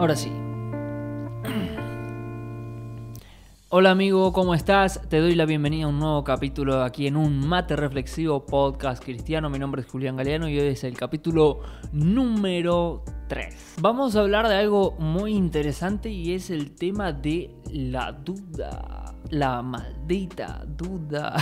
Ahora sí. Hola amigo, ¿cómo estás? Te doy la bienvenida a un nuevo capítulo aquí en un mate reflexivo podcast cristiano. Mi nombre es Julián Galeano y hoy es el capítulo número 3. Vamos a hablar de algo muy interesante y es el tema de la duda. La maldita duda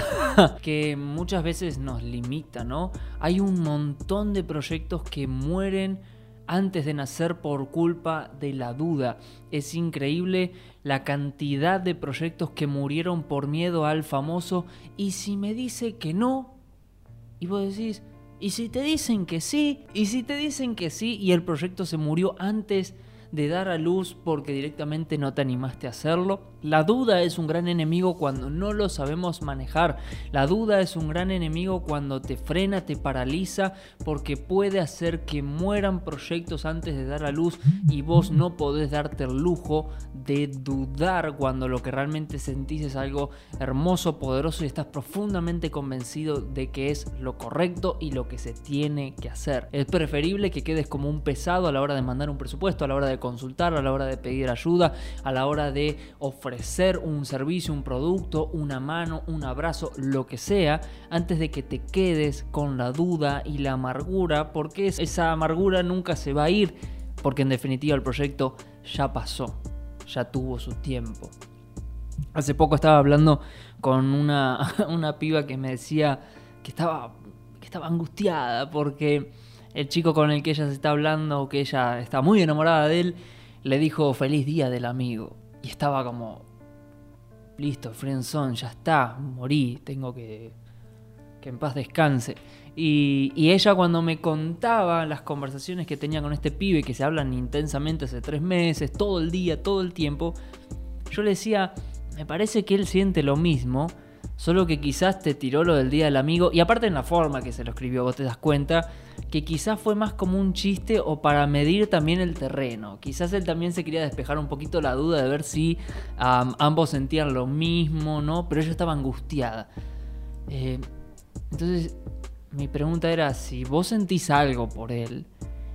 que muchas veces nos limita, ¿no? Hay un montón de proyectos que mueren antes de nacer por culpa de la duda. Es increíble la cantidad de proyectos que murieron por miedo al famoso y si me dice que no, y vos decís, y si te dicen que sí, y si te dicen que sí y el proyecto se murió antes de dar a luz porque directamente no te animaste a hacerlo. La duda es un gran enemigo cuando no lo sabemos manejar. La duda es un gran enemigo cuando te frena, te paraliza, porque puede hacer que mueran proyectos antes de dar a luz y vos no podés darte el lujo de dudar cuando lo que realmente sentís es algo hermoso, poderoso y estás profundamente convencido de que es lo correcto y lo que se tiene que hacer. Es preferible que quedes como un pesado a la hora de mandar un presupuesto, a la hora de consultar, a la hora de pedir ayuda, a la hora de ofrecer un servicio, un producto, una mano, un abrazo, lo que sea, antes de que te quedes con la duda y la amargura, porque esa amargura nunca se va a ir, porque en definitiva el proyecto ya pasó, ya tuvo su tiempo. Hace poco estaba hablando con una, una piba que me decía que estaba, que estaba angustiada porque el chico con el que ella se está hablando, que ella está muy enamorada de él, le dijo feliz día del amigo. Estaba como, listo, friendzone, ya está, morí, tengo que, que en paz descanse. Y, y, ella cuando me contaba las conversaciones que tenía con este pibe, que se hablan intensamente hace tres meses, todo el día, todo el tiempo, yo le decía, me parece que él siente lo mismo, solo que quizás te tiró lo del día del amigo, y aparte en la forma que se lo escribió, vos te das cuenta que quizás fue más como un chiste o para medir también el terreno. Quizás él también se quería despejar un poquito la duda de ver si ambos sentían lo mismo, ¿no? Pero ella estaba angustiada. Eh, entonces, mi pregunta era, si vos sentís algo por él,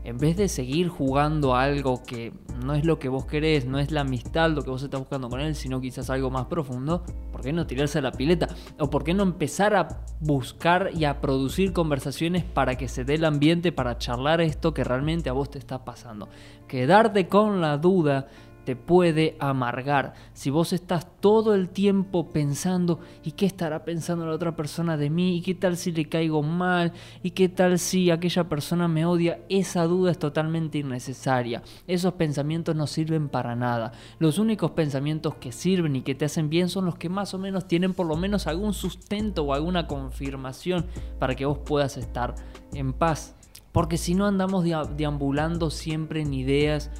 en vez de seguir jugando algo que no es lo que vos querés, no es la amistad lo que vos estás buscando con él, sino quizás algo más profundo, ¿por qué no tirarse a la pileta? ¿O por qué no empezar a buscar y a producir conversaciones para que se dé el ambiente para charlar esto que realmente a vos te está pasando? Quedarte con la duda te puede amargar. Si vos estás todo el tiempo pensando, ¿y qué estará pensando la otra persona de mí? ¿Y qué tal si le caigo mal? ¿Y qué tal si aquella persona me odia? Esa duda es totalmente innecesaria. Esos pensamientos no sirven para nada. Los únicos pensamientos que sirven y que te hacen bien son los que más o menos tienen por lo menos algún sustento o alguna confirmación para que vos puedas estar en paz. Porque si no andamos deambulando siempre en ideas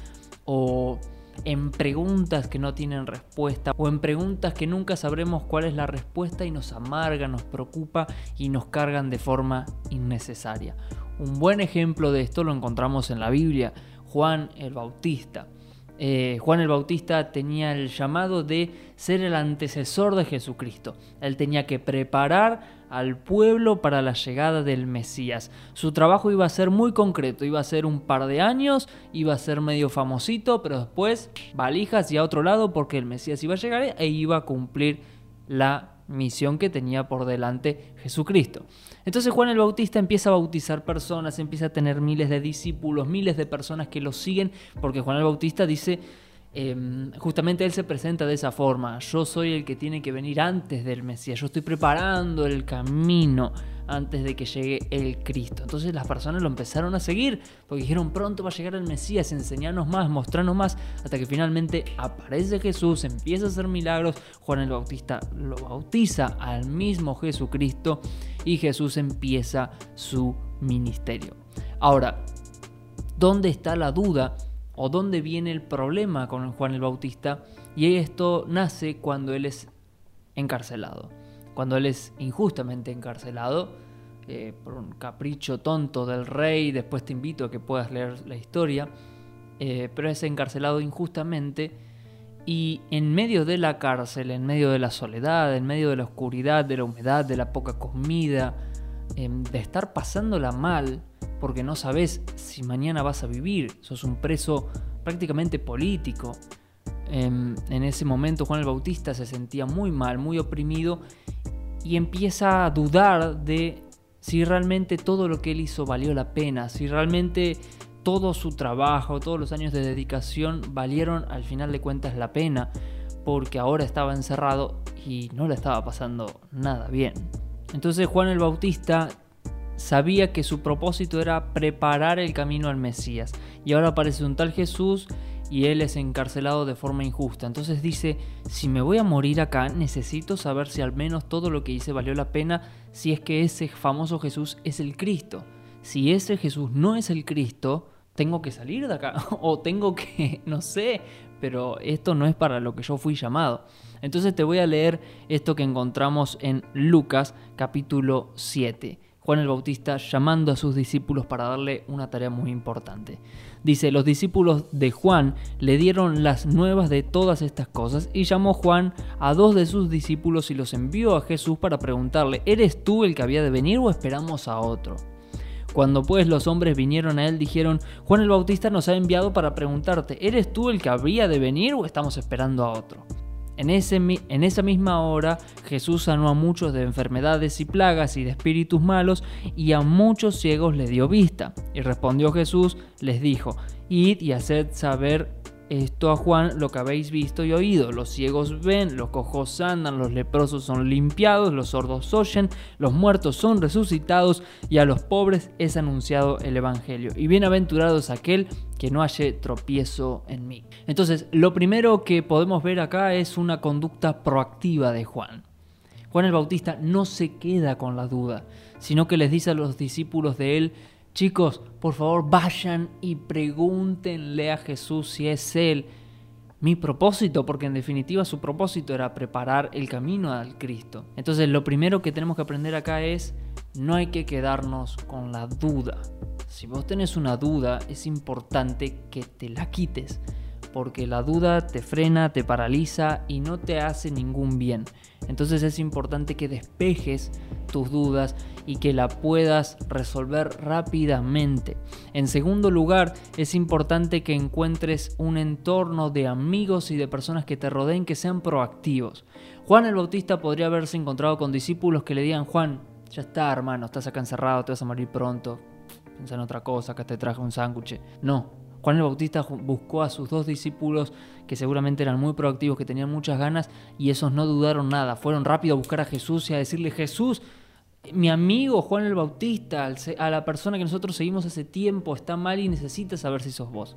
o en preguntas que no tienen respuesta o en preguntas que nunca sabremos cuál es la respuesta y nos amarga, nos preocupa y nos cargan de forma innecesaria. Un buen ejemplo de esto lo encontramos en la Biblia, Juan el Bautista. Eh, Juan el Bautista tenía el llamado de ser el antecesor de Jesucristo. Él tenía que preparar al pueblo para la llegada del Mesías. Su trabajo iba a ser muy concreto, iba a ser un par de años, iba a ser medio famosito, pero después valijas y a otro lado porque el Mesías iba a llegar e iba a cumplir la misión que tenía por delante Jesucristo. Entonces Juan el Bautista empieza a bautizar personas, empieza a tener miles de discípulos, miles de personas que lo siguen, porque Juan el Bautista dice, Em, justamente él se presenta de esa forma. Yo soy el que tiene que venir antes del Mesías. Yo estoy preparando el camino antes de que llegue el Cristo. Entonces las personas lo empezaron a seguir porque dijeron pronto va a llegar el Mesías, enseñarnos más, mostrarnos más, hasta que finalmente aparece Jesús, empieza a hacer milagros. Juan el Bautista lo bautiza al mismo Jesucristo y Jesús empieza su ministerio. Ahora, ¿dónde está la duda? O dónde viene el problema con Juan el Bautista. Y esto nace cuando él es encarcelado. Cuando él es injustamente encarcelado eh, por un capricho tonto del rey. Después te invito a que puedas leer la historia. Eh, pero es encarcelado injustamente. Y en medio de la cárcel, en medio de la soledad, en medio de la oscuridad, de la humedad, de la poca comida, em, de estar pasándola mal, porque no sabes si mañana vas a vivir. Sos un preso prácticamente político. En, en ese momento Juan el Bautista se sentía muy mal, muy oprimido y empieza a dudar de si realmente todo lo que él hizo valió la pena, si realmente todo su trabajo, todos los años de dedicación valieron al final de cuentas la pena, porque ahora estaba encerrado y no le estaba pasando nada bien. Entonces Juan el Bautista sabía que su propósito era preparar el camino al Mesías, y ahora aparece un tal Jesús y él es encarcelado de forma injusta. Entonces dice, si me voy a morir acá, necesito saber si al menos todo lo que hice valió la pena, si es que ese famoso Jesús es el Cristo. Si ese Jesús no es el Cristo, tengo que salir de acá o tengo que, no sé, pero esto no es para lo que yo fui llamado. Entonces te voy a leer esto que encontramos en Lucas capítulo 7. Juan el Bautista llamando a sus discípulos para darle una tarea muy importante. Dice, los discípulos de Juan le dieron las nuevas de todas estas cosas y llamó Juan a dos de sus discípulos y los envió a Jesús para preguntarle, ¿eres tú el que había de venir o esperamos a otro? Cuando pues los hombres vinieron a él dijeron, Juan el Bautista nos ha enviado para preguntarte, ¿eres tú el que había de venir o estamos esperando a otro? En, ese, en, esa misma hora Jesús sanó a muchos de enfermedades y plagas y de espíritus malos y a muchos ciegos les dio vista. Y respondió Jesús, les dijo, id y haced saber esto a Juan lo que habéis visto y oído. Los ciegos ven, los cojos andan, los leprosos son limpiados, los sordos oyen, los muertos son resucitados y a los pobres es anunciado el Evangelio. Y bienaventurado es aquel que no halle tropiezo en mí. Entonces, lo primero que podemos ver acá es una conducta proactiva de Juan. Juan el Bautista no se queda con la duda, sino que les dice a los discípulos de él, Chicos, por favor vayan y pregúntenle a Jesús si es Él mi propósito, porque en definitiva su propósito era preparar el camino al Cristo. Entonces lo primero que tenemos que aprender acá es, no hay que quedarnos con la duda. Si vos tenés una duda, es importante que te la quites porque la duda te frena, te paraliza y no te hace ningún bien. Entonces es importante que despejes tus dudas y que la puedas resolver rápidamente. En segundo lugar, es importante que encuentres un entorno de amigos y de personas que te rodeen que sean proactivos. Juan el Bautista podría haberse encontrado con discípulos que le digan, Juan, ya está hermano, estás acá encerrado, te vas a morir pronto, piensa en otra cosa, acá te traje un sándwich. No, Juan el Bautista buscó a sus dos discípulos que seguramente eran muy proactivos, que tenían muchas ganas y esos no dudaron nada. Fueron rápido a buscar a Jesús y a decirle, Jesús, mi amigo Juan el Bautista, a la persona que nosotros seguimos hace tiempo, está mal y necesita saber si sos vos.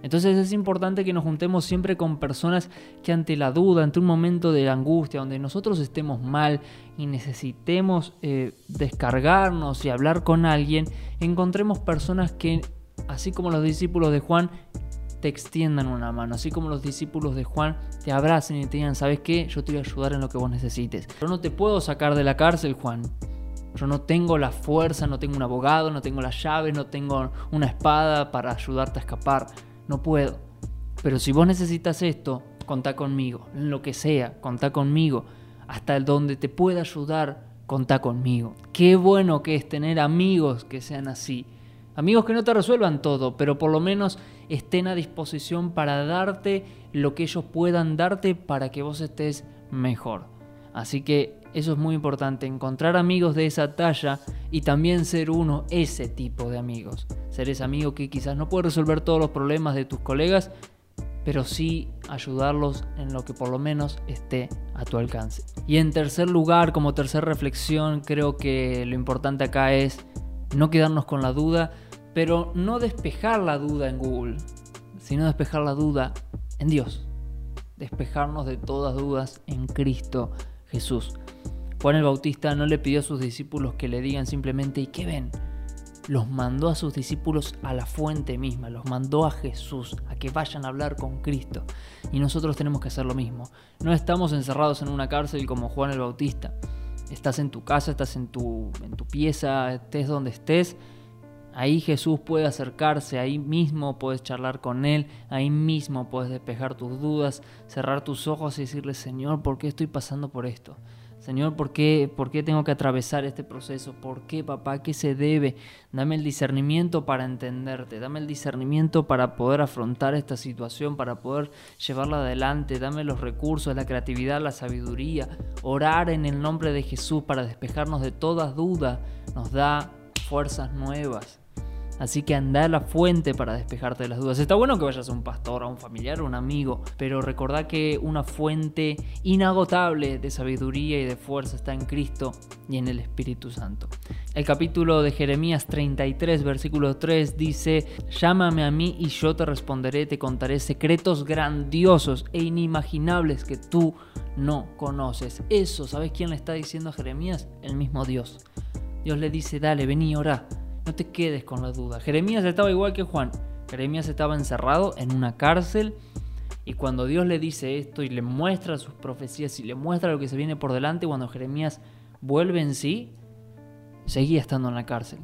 Entonces es importante que nos juntemos siempre con personas que ante la duda, ante un momento de angustia, donde nosotros estemos mal y necesitemos eh, descargarnos y hablar con alguien, encontremos personas que así como los discípulos de Juan te extiendan una mano, así como los discípulos de Juan te abracen y te digan, ¿sabes qué? Yo te voy a ayudar en lo que vos necesites. Yo no te puedo sacar de la cárcel, Juan. Yo no tengo la fuerza, no tengo un abogado, no tengo las llaves, no tengo una espada para ayudarte a escapar. No puedo. Pero si vos necesitas esto, contá conmigo. En lo que sea, contá conmigo. Hasta donde te pueda ayudar, contá conmigo. Qué bueno que es tener amigos que sean así Amigos que no te resuelvan todo, pero por lo menos estén a disposición para darte lo que ellos puedan darte para que vos estés mejor. Así que eso es muy importante, encontrar amigos de esa talla y también ser uno ese tipo de amigos. Ser ese amigo que quizás no puede resolver todos los problemas de tus colegas, pero sí ayudarlos en lo que por lo menos esté a tu alcance. Y en tercer lugar, como tercera reflexión, creo que lo importante acá es no quedarnos con la duda, pero no despejar la duda en Google, sino despejar la duda en Dios. Despejarnos de todas dudas en Cristo Jesús. Juan el Bautista no le pidió a sus discípulos que le digan simplemente, ¿y qué ven? Los mandó a sus discípulos a la fuente misma, los mandó a Jesús, a que vayan a hablar con Cristo. Y nosotros tenemos que hacer lo mismo. No estamos encerrados en una cárcel como Juan el Bautista. Estás en tu casa, estás en tu, en tu pieza, estés donde estés Ahí Jesús puede acercarse, ahí mismo puedes charlar con Él, ahí mismo puedes despejar tus dudas, cerrar tus ojos y decirle, Señor, ¿por qué estoy pasando por esto? Señor, ¿por qué, ¿por qué tengo que atravesar este proceso? ¿Por qué, papá? ¿Qué se debe? Dame el discernimiento para entenderte, dame el discernimiento para poder afrontar esta situación, para poder llevarla adelante, dame los recursos, la creatividad, la sabiduría. Orar en el nombre de Jesús para despejarnos de todas dudas nos da fuerzas nuevas. Así que anda a la fuente para despejarte de las dudas. Está bueno que vayas a un pastor, a un familiar, a un amigo, pero recordá que una fuente inagotable de sabiduría y de fuerza está en Cristo y en el Espíritu Santo. El capítulo de Jeremías 33, versículo 3 dice, llámame a mí y yo te responderé, te contaré secretos grandiosos e inimaginables que tú no conoces. Eso, ¿sabes quién le está diciendo a Jeremías? El mismo Dios. Dios le dice, dale, vení, ora no te quedes con la duda. Jeremías estaba igual que Juan. Jeremías estaba encerrado en una cárcel y cuando Dios le dice esto y le muestra sus profecías y le muestra lo que se viene por delante, cuando Jeremías vuelve en sí, seguía estando en la cárcel.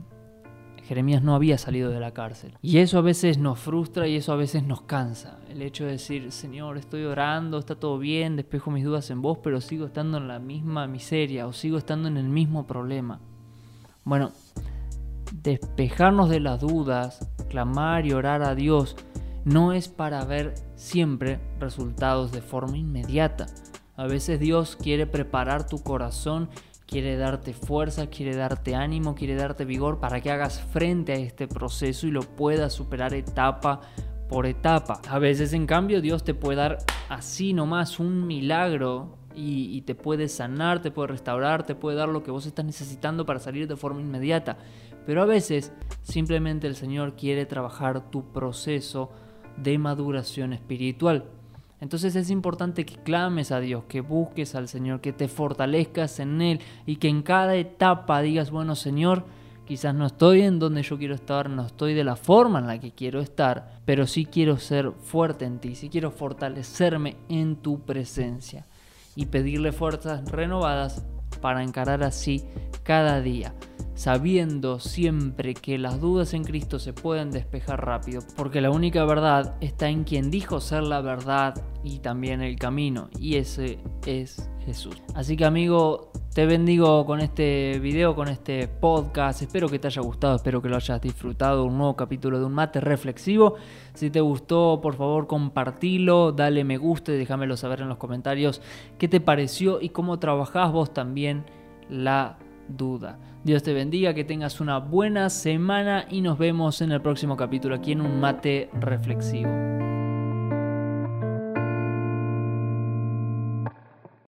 Jeremías no había salido de la cárcel. Y eso a veces nos frustra y eso a veces nos cansa. El hecho de decir, Señor, estoy orando, está todo bien, despejo mis dudas en vos, pero sigo estando en la misma miseria o sigo estando en el mismo problema. Bueno, despejarnos de las dudas, clamar y orar a Dios, no es para ver siempre resultados de forma inmediata. A veces Dios quiere preparar tu corazón, quiere darte fuerza, quiere darte ánimo, quiere darte vigor para que hagas frente a este proceso y lo puedas superar etapa por etapa. A veces en cambio Dios te puede dar así nomás un milagro y, te puede sanar, te puede restaurar, te puede dar lo que vos estás necesitando para salir de forma inmediata. Pero a veces simplemente el Señor quiere trabajar tu proceso de maduración espiritual. Entonces es importante que clames a Dios, que busques al Señor, que te fortalezcas en Él y que en cada etapa digas, bueno Señor, quizás no estoy en donde yo quiero estar, no estoy de la forma en la que quiero estar, pero sí quiero ser fuerte en ti, sí quiero fortalecerme en tu presencia y pedirle fuerzas renovadas para encarar así cada día sabiendo siempre que las dudas en Cristo se pueden despejar rápido, porque la única verdad está en quien dijo ser la verdad y también el camino, y ese es Jesús. Así que amigo, te bendigo con este video, con este podcast. Espero que te haya gustado, espero que lo hayas disfrutado. Un nuevo capítulo de un mate reflexivo. Si te gustó, por favor, compartilo, dale me gusta y déjamelo saber en los comentarios qué te pareció y cómo trabajás vos también la duda. Dios te bendiga, que tengas una buena semana y nos vemos en el próximo capítulo aquí en un mate reflexivo.